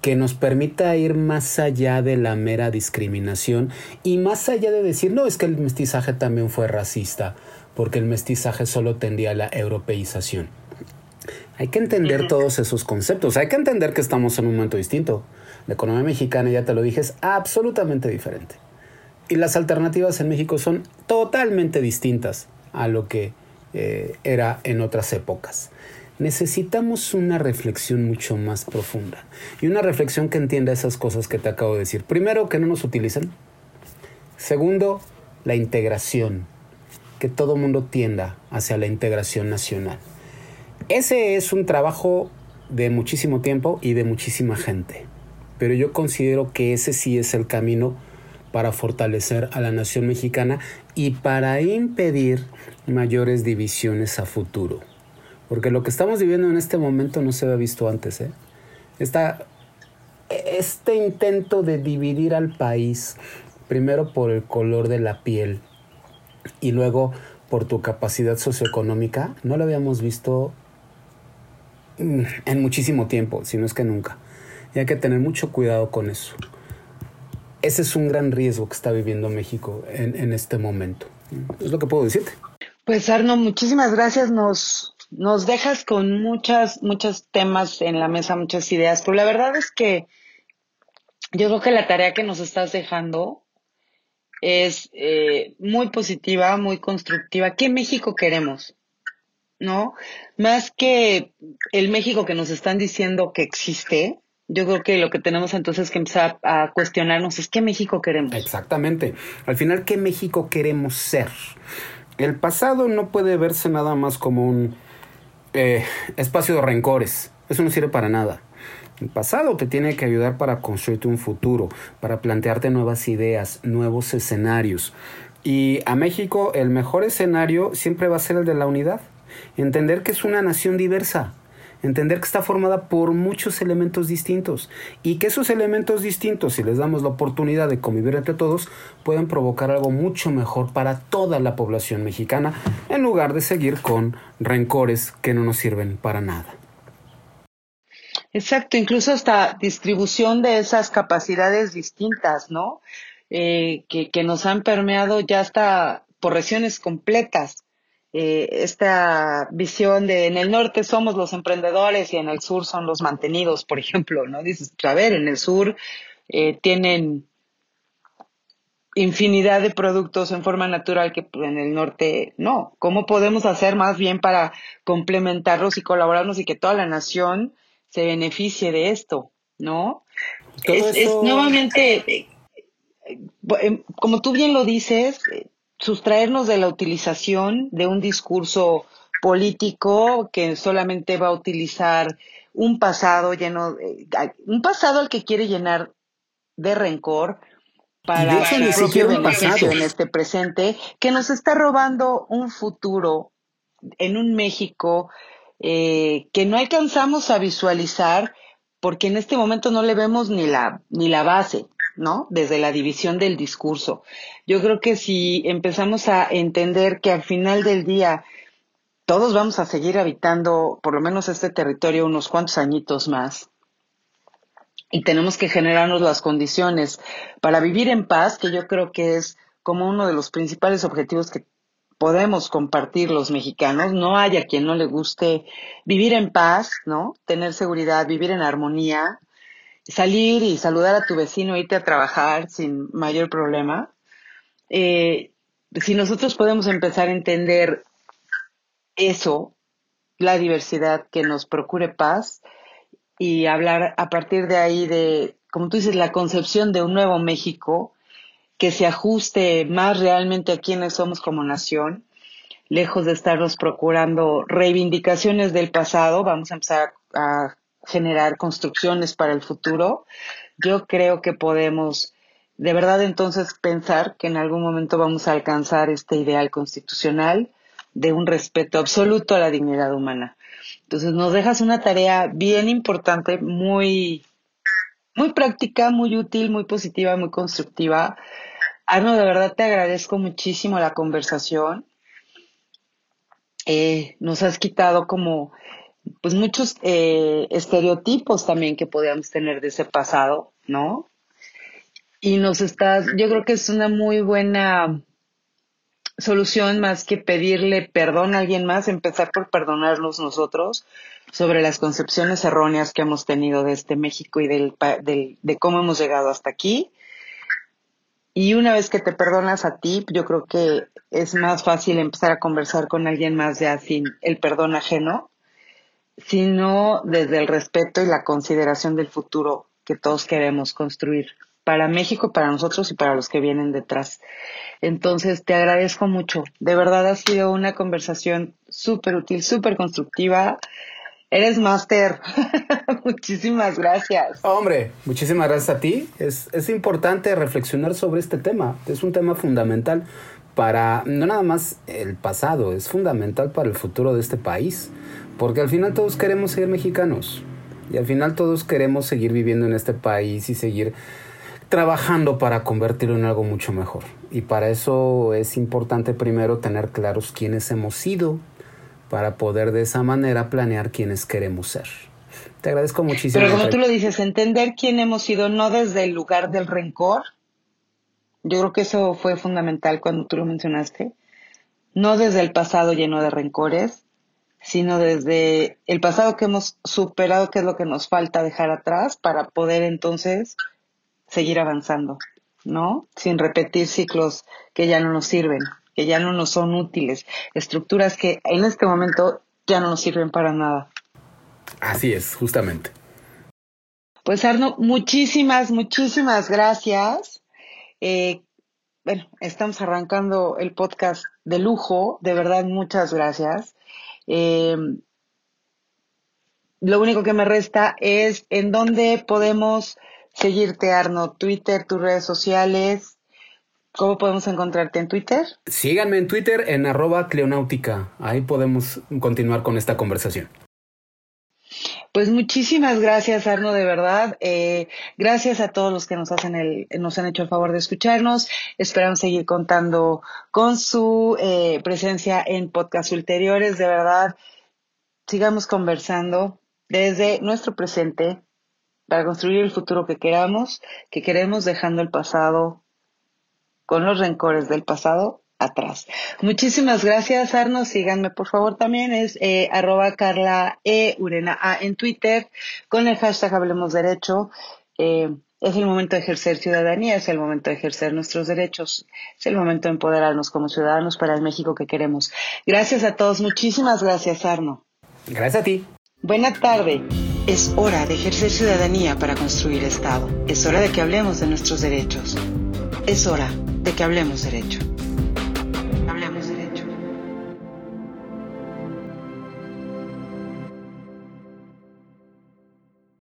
que nos permita ir más allá de la mera discriminación y más allá de decir, no, es que el mestizaje también fue racista, porque el mestizaje solo tendía a la europeización. Hay que entender todos esos conceptos, hay que entender que estamos en un momento distinto. La economía mexicana, ya te lo dije, es absolutamente diferente. Y las alternativas en México son totalmente distintas a lo que eh, era en otras épocas. Necesitamos una reflexión mucho más profunda y una reflexión que entienda esas cosas que te acabo de decir. Primero, que no nos utilicen. Segundo, la integración, que todo mundo tienda hacia la integración nacional. Ese es un trabajo de muchísimo tiempo y de muchísima gente, pero yo considero que ese sí es el camino para fortalecer a la nación mexicana y para impedir mayores divisiones a futuro. Porque lo que estamos viviendo en este momento no se había visto antes. ¿eh? este intento de dividir al país, primero por el color de la piel y luego por tu capacidad socioeconómica, no lo habíamos visto mm, en muchísimo tiempo, si no es que nunca. Y hay que tener mucho cuidado con eso. Ese es un gran riesgo que está viviendo México en, en este momento. Es lo que puedo decirte. Pues Arno, muchísimas gracias. Nos, nos dejas con muchas, muchos temas en la mesa, muchas ideas, pero la verdad es que yo creo que la tarea que nos estás dejando es eh, muy positiva, muy constructiva. ¿Qué México queremos? ¿No? Más que el México que nos están diciendo que existe, yo creo que lo que tenemos entonces que empezar a cuestionarnos es qué México queremos. Exactamente. Al final, ¿qué México queremos ser? El pasado no puede verse nada más como un eh, espacio de rencores. Eso no sirve para nada. El pasado te tiene que ayudar para construirte un futuro, para plantearte nuevas ideas, nuevos escenarios. Y a México el mejor escenario siempre va a ser el de la unidad. Entender que es una nación diversa, entender que está formada por muchos elementos distintos y que esos elementos distintos, si les damos la oportunidad de convivir entre todos, pueden provocar algo mucho mejor para toda la población mexicana en lugar de seguir con rencores que no nos sirven para nada. Exacto, incluso hasta distribución de esas capacidades distintas, ¿no? Eh, que, que, nos han permeado ya hasta por regiones completas. Eh, esta visión de en el norte somos los emprendedores y en el sur son los mantenidos, por ejemplo, ¿no? Dices, a ver, en el sur eh, tienen infinidad de productos en forma natural que en el norte no. ¿Cómo podemos hacer más bien para complementarlos y colaborarnos y que toda la nación se beneficie de esto, ¿no? Es, nuevamente, eh, eh, como tú bien lo dices, eh, sustraernos de la utilización de un discurso político que solamente va a utilizar un pasado lleno, un pasado al que quiere llenar de rencor para su propio beneficio en este presente, que nos está robando un futuro en un México eh, que no alcanzamos a visualizar porque en este momento no le vemos ni la, ni la base, ¿no? Desde la división del discurso. Yo creo que si empezamos a entender que al final del día todos vamos a seguir habitando por lo menos este territorio unos cuantos añitos más, y tenemos que generarnos las condiciones para vivir en paz, que yo creo que es como uno de los principales objetivos que podemos compartir los mexicanos. No haya quien no le guste vivir en paz, ¿no? Tener seguridad, vivir en armonía, salir y saludar a tu vecino, irte a trabajar sin mayor problema. Eh, si nosotros podemos empezar a entender eso, la diversidad que nos procure paz y hablar a partir de ahí de, como tú dices, la concepción de un nuevo México, que se ajuste más realmente a quienes somos como nación, lejos de estarnos procurando reivindicaciones del pasado, vamos a empezar a generar construcciones para el futuro. Yo creo que podemos de verdad entonces pensar que en algún momento vamos a alcanzar este ideal constitucional de un respeto absoluto a la dignidad humana. Entonces nos dejas una tarea bien importante, muy muy práctica, muy útil, muy positiva, muy constructiva. Arno, de verdad te agradezco muchísimo la conversación. Eh, nos has quitado como pues muchos eh, estereotipos también que podíamos tener de ese pasado, ¿no? Y nos estás, yo creo que es una muy buena solución más que pedirle perdón a alguien más, empezar por perdonarnos nosotros sobre las concepciones erróneas que hemos tenido de este México y del, del, de cómo hemos llegado hasta aquí. Y una vez que te perdonas a ti, yo creo que es más fácil empezar a conversar con alguien más ya sin el perdón ajeno, sino desde el respeto y la consideración del futuro que todos queremos construir para México, para nosotros y para los que vienen detrás. Entonces, te agradezco mucho. De verdad ha sido una conversación súper útil, súper constructiva. Eres máster. Muchísimas gracias. Hombre, muchísimas gracias a ti. Es, es importante reflexionar sobre este tema. Es un tema fundamental para, no nada más el pasado, es fundamental para el futuro de este país. Porque al final todos queremos ser mexicanos. Y al final todos queremos seguir viviendo en este país y seguir trabajando para convertirlo en algo mucho mejor. Y para eso es importante primero tener claros quiénes hemos sido, para poder de esa manera planear quiénes queremos ser. Te agradezco muchísimo. Pero como tú lo dices, entender quién hemos sido no desde el lugar del rencor. Yo creo que eso fue fundamental cuando tú lo mencionaste. No desde el pasado lleno de rencores, sino desde el pasado que hemos superado, que es lo que nos falta dejar atrás para poder entonces seguir avanzando, ¿no? Sin repetir ciclos que ya no nos sirven, que ya no nos son útiles, estructuras que en este momento ya no nos sirven para nada. Así es, justamente. Pues Arno, muchísimas, muchísimas gracias. Eh, bueno, estamos arrancando el podcast de lujo, de verdad, muchas gracias. Eh, lo único que me resta es en dónde podemos seguirte, Arno, Twitter, tus redes sociales. ¿Cómo podemos encontrarte en Twitter? Síganme en Twitter en arroba cleonáutica. Ahí podemos continuar con esta conversación. Pues muchísimas gracias, Arno, de verdad. Eh, gracias a todos los que nos hacen el, nos han hecho el favor de escucharnos. Esperamos seguir contando con su eh, presencia en podcasts ulteriores. De verdad, sigamos conversando desde nuestro presente para construir el futuro que queramos, que queremos dejando el pasado con los rencores del pasado atrás. Muchísimas gracias, Arno. Síganme, por favor, también. Es eh, arroba Carla E. Urena A en Twitter con el hashtag Hablemos Derecho. Eh, es el momento de ejercer ciudadanía, es el momento de ejercer nuestros derechos, es el momento de empoderarnos como ciudadanos para el México que queremos. Gracias a todos, muchísimas gracias, Arno. Gracias a ti. Buena tarde. Es hora de ejercer ciudadanía para construir Estado. Es hora de que hablemos de nuestros derechos. Es hora de que hablemos derecho.